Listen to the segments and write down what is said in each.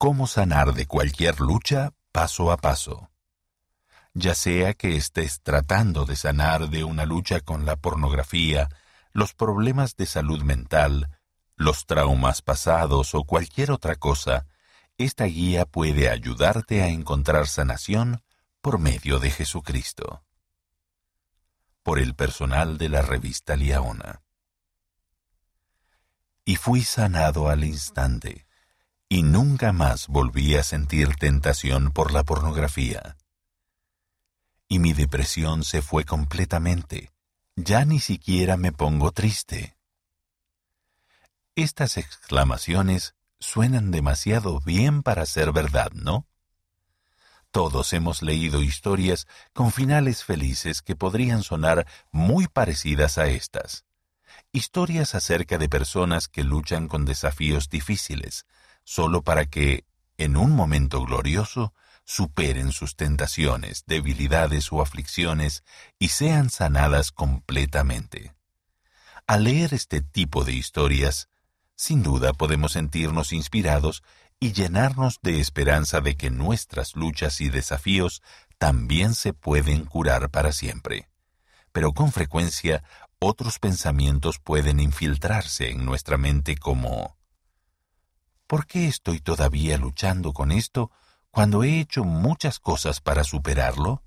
Cómo sanar de cualquier lucha paso a paso. Ya sea que estés tratando de sanar de una lucha con la pornografía, los problemas de salud mental, los traumas pasados o cualquier otra cosa, esta guía puede ayudarte a encontrar sanación por medio de Jesucristo. Por el personal de la revista Liaona. Y fui sanado al instante, y nunca más volví a sentir tentación por la pornografía. Y mi depresión se fue completamente. Ya ni siquiera me pongo triste. Estas exclamaciones suenan demasiado bien para ser verdad, ¿no? Todos hemos leído historias con finales felices que podrían sonar muy parecidas a estas. Historias acerca de personas que luchan con desafíos difíciles, solo para que, en un momento glorioso, superen sus tentaciones, debilidades o aflicciones y sean sanadas completamente. Al leer este tipo de historias, sin duda podemos sentirnos inspirados y llenarnos de esperanza de que nuestras luchas y desafíos también se pueden curar para siempre. Pero con frecuencia otros pensamientos pueden infiltrarse en nuestra mente como ¿Por qué estoy todavía luchando con esto cuando he hecho muchas cosas para superarlo?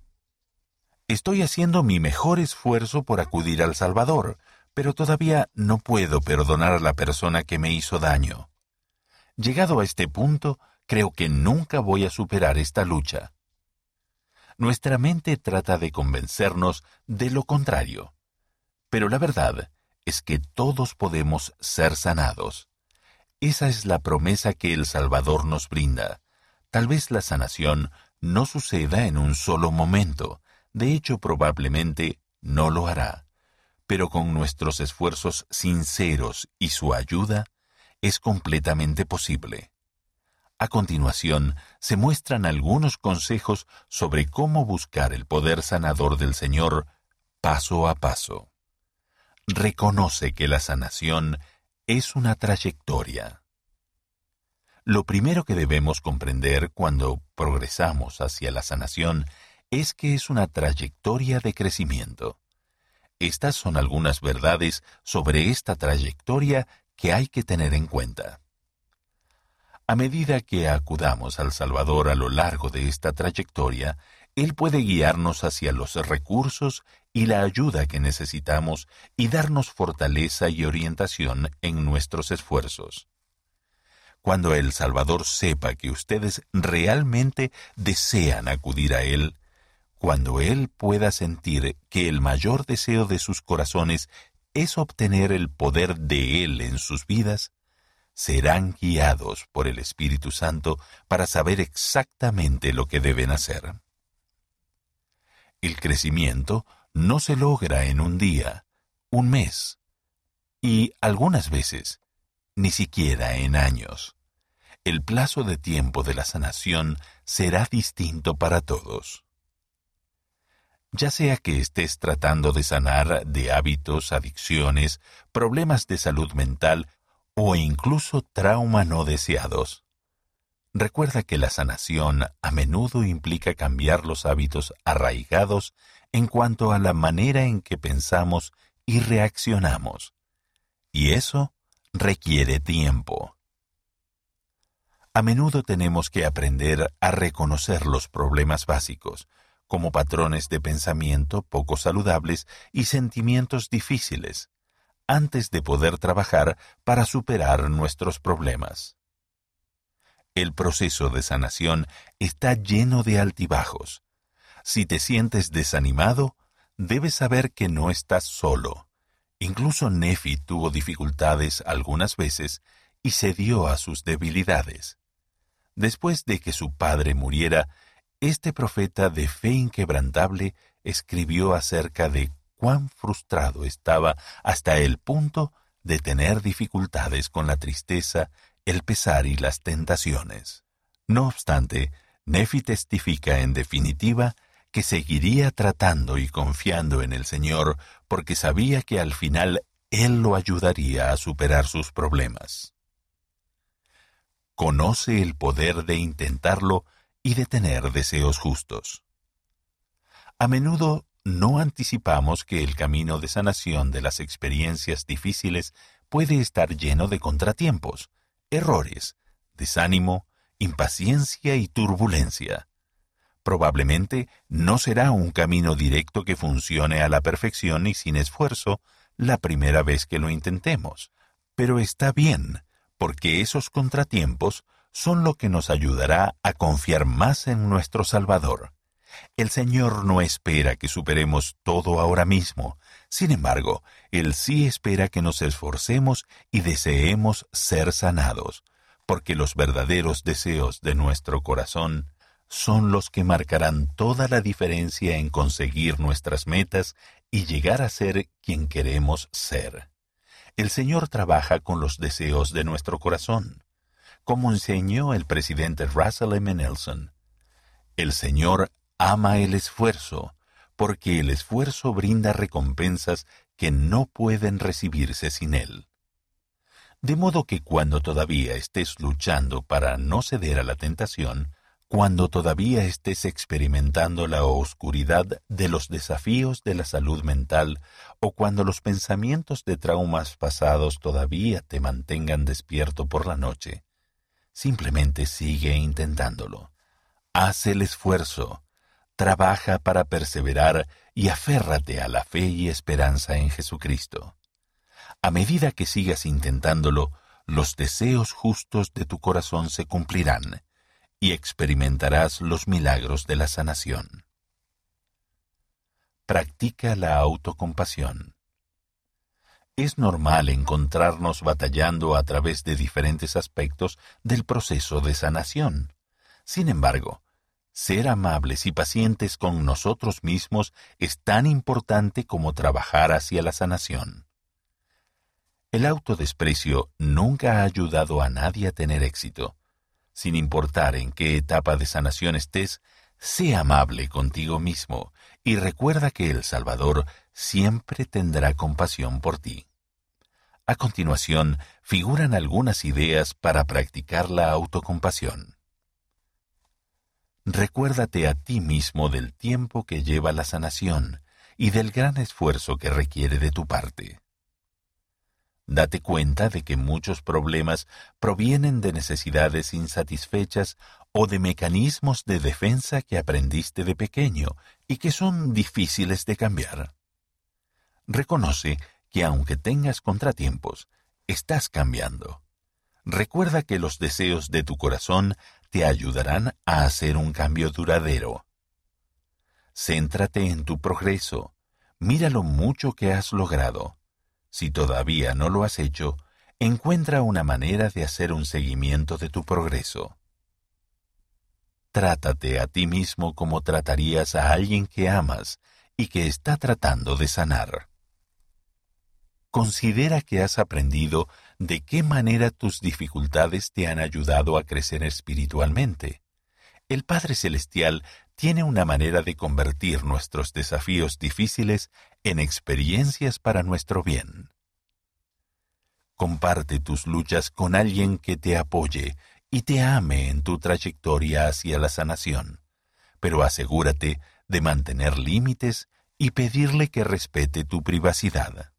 Estoy haciendo mi mejor esfuerzo por acudir al Salvador, pero todavía no puedo perdonar a la persona que me hizo daño. Llegado a este punto, creo que nunca voy a superar esta lucha. Nuestra mente trata de convencernos de lo contrario, pero la verdad es que todos podemos ser sanados. Esa es la promesa que el Salvador nos brinda. Tal vez la sanación no suceda en un solo momento, de hecho probablemente no lo hará pero con nuestros esfuerzos sinceros y su ayuda, es completamente posible. A continuación, se muestran algunos consejos sobre cómo buscar el poder sanador del Señor paso a paso. Reconoce que la sanación es una trayectoria. Lo primero que debemos comprender cuando progresamos hacia la sanación es que es una trayectoria de crecimiento. Estas son algunas verdades sobre esta trayectoria que hay que tener en cuenta. A medida que acudamos al Salvador a lo largo de esta trayectoria, Él puede guiarnos hacia los recursos y la ayuda que necesitamos y darnos fortaleza y orientación en nuestros esfuerzos. Cuando el Salvador sepa que ustedes realmente desean acudir a Él, cuando Él pueda sentir que el mayor deseo de sus corazones es obtener el poder de Él en sus vidas, serán guiados por el Espíritu Santo para saber exactamente lo que deben hacer. El crecimiento no se logra en un día, un mes, y algunas veces ni siquiera en años. El plazo de tiempo de la sanación será distinto para todos ya sea que estés tratando de sanar de hábitos, adicciones, problemas de salud mental o incluso trauma no deseados. Recuerda que la sanación a menudo implica cambiar los hábitos arraigados en cuanto a la manera en que pensamos y reaccionamos. Y eso requiere tiempo. A menudo tenemos que aprender a reconocer los problemas básicos, como patrones de pensamiento poco saludables y sentimientos difíciles, antes de poder trabajar para superar nuestros problemas. El proceso de sanación está lleno de altibajos. Si te sientes desanimado, debes saber que no estás solo. Incluso Nefi tuvo dificultades algunas veces y cedió a sus debilidades. Después de que su padre muriera, este profeta de fe inquebrantable escribió acerca de cuán frustrado estaba hasta el punto de tener dificultades con la tristeza, el pesar y las tentaciones. No obstante, Nefi testifica en definitiva que seguiría tratando y confiando en el Señor porque sabía que al final Él lo ayudaría a superar sus problemas. conoce el poder de intentarlo y de tener deseos justos. A menudo no anticipamos que el camino de sanación de las experiencias difíciles puede estar lleno de contratiempos, errores, desánimo, impaciencia y turbulencia. Probablemente no será un camino directo que funcione a la perfección y sin esfuerzo la primera vez que lo intentemos, pero está bien, porque esos contratiempos son lo que nos ayudará a confiar más en nuestro Salvador. El Señor no espera que superemos todo ahora mismo, sin embargo, Él sí espera que nos esforcemos y deseemos ser sanados, porque los verdaderos deseos de nuestro corazón son los que marcarán toda la diferencia en conseguir nuestras metas y llegar a ser quien queremos ser. El Señor trabaja con los deseos de nuestro corazón, como enseñó el presidente Russell M. Nelson. El Señor ama el esfuerzo, porque el esfuerzo brinda recompensas que no pueden recibirse sin él. De modo que cuando todavía estés luchando para no ceder a la tentación, cuando todavía estés experimentando la oscuridad de los desafíos de la salud mental o cuando los pensamientos de traumas pasados todavía te mantengan despierto por la noche, simplemente sigue intentándolo. Haz el esfuerzo, trabaja para perseverar y aférrate a la fe y esperanza en Jesucristo. A medida que sigas intentándolo, los deseos justos de tu corazón se cumplirán y experimentarás los milagros de la sanación. Practica la autocompasión. Es normal encontrarnos batallando a través de diferentes aspectos del proceso de sanación. Sin embargo, ser amables y pacientes con nosotros mismos es tan importante como trabajar hacia la sanación. El autodesprecio nunca ha ayudado a nadie a tener éxito. Sin importar en qué etapa de sanación estés, sé amable contigo mismo y recuerda que el Salvador siempre tendrá compasión por ti. A continuación, figuran algunas ideas para practicar la autocompasión. Recuérdate a ti mismo del tiempo que lleva la sanación y del gran esfuerzo que requiere de tu parte. Date cuenta de que muchos problemas provienen de necesidades insatisfechas o de mecanismos de defensa que aprendiste de pequeño y que son difíciles de cambiar. Reconoce que aunque tengas contratiempos, estás cambiando. Recuerda que los deseos de tu corazón te ayudarán a hacer un cambio duradero. Céntrate en tu progreso. Mira lo mucho que has logrado. Si todavía no lo has hecho, encuentra una manera de hacer un seguimiento de tu progreso. Trátate a ti mismo como tratarías a alguien que amas y que está tratando de sanar. Considera que has aprendido de qué manera tus dificultades te han ayudado a crecer espiritualmente. El Padre Celestial tiene una manera de convertir nuestros desafíos difíciles en experiencias para nuestro bien. Comparte tus luchas con alguien que te apoye y te ame en tu trayectoria hacia la sanación, pero asegúrate de mantener límites y pedirle que respete tu privacidad.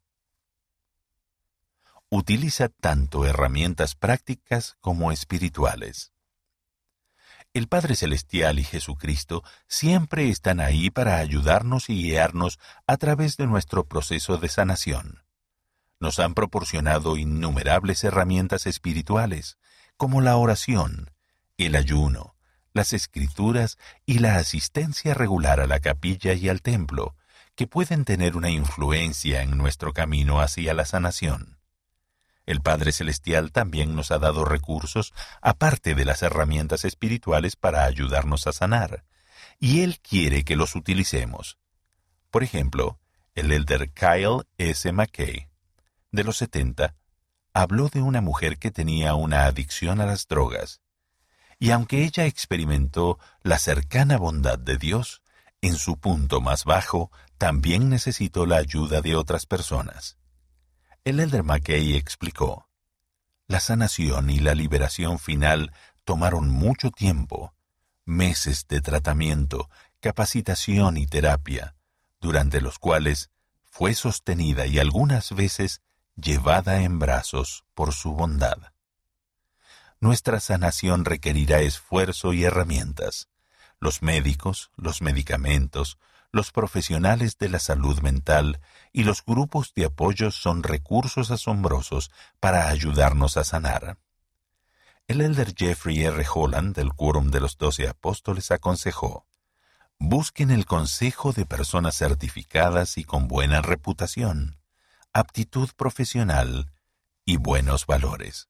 Utiliza tanto herramientas prácticas como espirituales. El Padre Celestial y Jesucristo siempre están ahí para ayudarnos y guiarnos a través de nuestro proceso de sanación. Nos han proporcionado innumerables herramientas espirituales, como la oración, el ayuno, las escrituras y la asistencia regular a la capilla y al templo, que pueden tener una influencia en nuestro camino hacia la sanación. El Padre Celestial también nos ha dado recursos aparte de las herramientas espirituales para ayudarnos a sanar, y Él quiere que los utilicemos. Por ejemplo, el elder Kyle S. McKay, de los 70, habló de una mujer que tenía una adicción a las drogas, y aunque ella experimentó la cercana bondad de Dios, en su punto más bajo también necesitó la ayuda de otras personas. El elder McKay explicó, La sanación y la liberación final tomaron mucho tiempo, meses de tratamiento, capacitación y terapia, durante los cuales fue sostenida y algunas veces llevada en brazos por su bondad. Nuestra sanación requerirá esfuerzo y herramientas. Los médicos, los medicamentos, los profesionales de la salud mental y los grupos de apoyo son recursos asombrosos para ayudarnos a sanar. El elder Jeffrey R. Holland del Quórum de los Doce Apóstoles aconsejó, Busquen el consejo de personas certificadas y con buena reputación, aptitud profesional y buenos valores.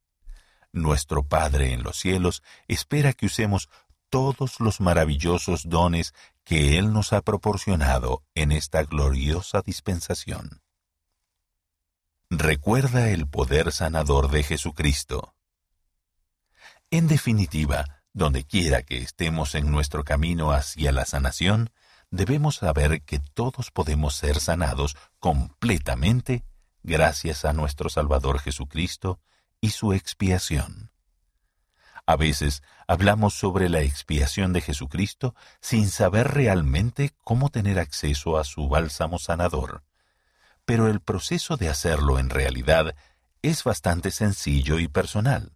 Nuestro Padre en los cielos espera que usemos todos los maravillosos dones que Él nos ha proporcionado en esta gloriosa dispensación. Recuerda el poder sanador de Jesucristo. En definitiva, donde quiera que estemos en nuestro camino hacia la sanación, debemos saber que todos podemos ser sanados completamente gracias a nuestro Salvador Jesucristo y su expiación. A veces hablamos sobre la expiación de Jesucristo sin saber realmente cómo tener acceso a su bálsamo sanador, pero el proceso de hacerlo en realidad es bastante sencillo y personal.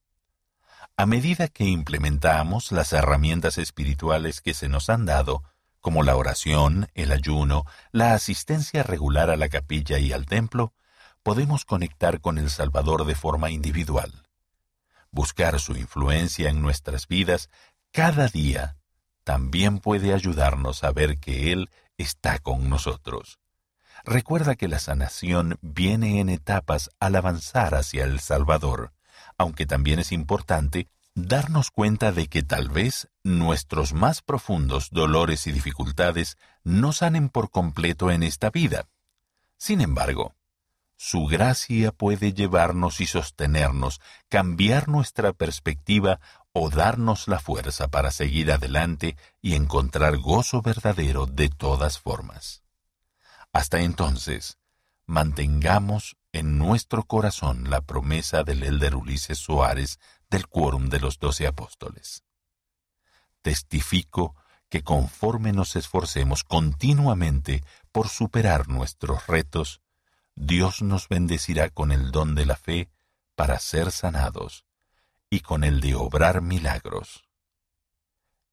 A medida que implementamos las herramientas espirituales que se nos han dado, como la oración, el ayuno, la asistencia regular a la capilla y al templo, podemos conectar con el Salvador de forma individual. Buscar su influencia en nuestras vidas cada día también puede ayudarnos a ver que Él está con nosotros. Recuerda que la sanación viene en etapas al avanzar hacia el Salvador aunque también es importante darnos cuenta de que tal vez nuestros más profundos dolores y dificultades no sanen por completo en esta vida. Sin embargo, su gracia puede llevarnos y sostenernos, cambiar nuestra perspectiva o darnos la fuerza para seguir adelante y encontrar gozo verdadero de todas formas. Hasta entonces, mantengamos en nuestro corazón la promesa del elder Ulises Suárez del Quórum de los Doce Apóstoles. Testifico que conforme nos esforcemos continuamente por superar nuestros retos, Dios nos bendecirá con el don de la fe para ser sanados y con el de obrar milagros.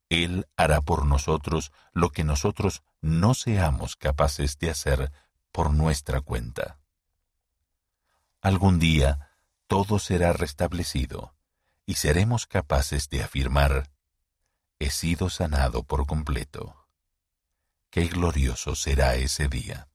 Él hará por nosotros lo que nosotros no seamos capaces de hacer por nuestra cuenta. Algún día todo será restablecido y seremos capaces de afirmar, he sido sanado por completo. Qué glorioso será ese día.